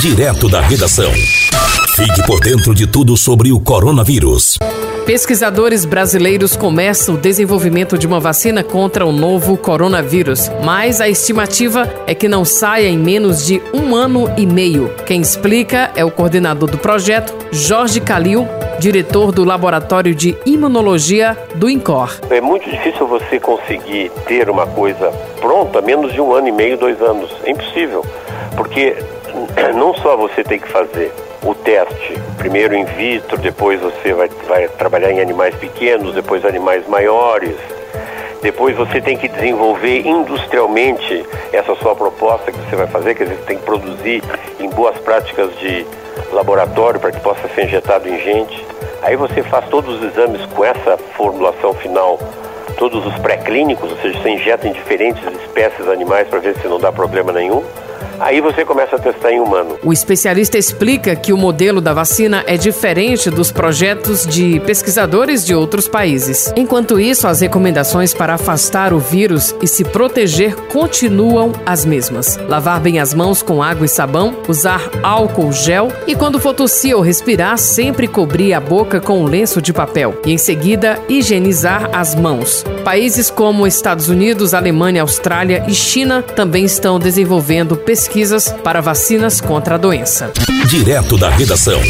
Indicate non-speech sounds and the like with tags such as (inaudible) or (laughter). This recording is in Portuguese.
Direto da redação. Fique por dentro de tudo sobre o coronavírus. Pesquisadores brasileiros começam o desenvolvimento de uma vacina contra o novo coronavírus, mas a estimativa é que não saia em menos de um ano e meio. Quem explica é o coordenador do projeto, Jorge Calil, diretor do Laboratório de Imunologia do INCOR. É muito difícil você conseguir ter uma coisa pronta menos de um ano e meio, dois anos. É impossível, porque (clears throat) não só você tem que fazer o teste, primeiro in vitro, depois você vai, vai trabalhar em animais pequenos, depois animais maiores. Depois você tem que desenvolver industrialmente essa sua proposta que você vai fazer, quer dizer, você tem que produzir em boas práticas de laboratório para que possa ser injetado em gente. Aí você faz todos os exames com essa formulação final, todos os pré-clínicos, ou seja, você injeta em diferentes espécies animais para ver se não dá problema nenhum. Aí você começa a testar em humano. O especialista explica que o modelo da vacina é diferente dos projetos de pesquisadores de outros países. Enquanto isso, as recomendações para afastar o vírus e se proteger continuam as mesmas. Lavar bem as mãos com água e sabão, usar álcool gel e quando for tossir ou respirar, sempre cobrir a boca com um lenço de papel e em seguida higienizar as mãos. Países como Estados Unidos, Alemanha, Austrália e China também estão desenvolvendo pesquisas para vacinas contra a doença. Direto da redação.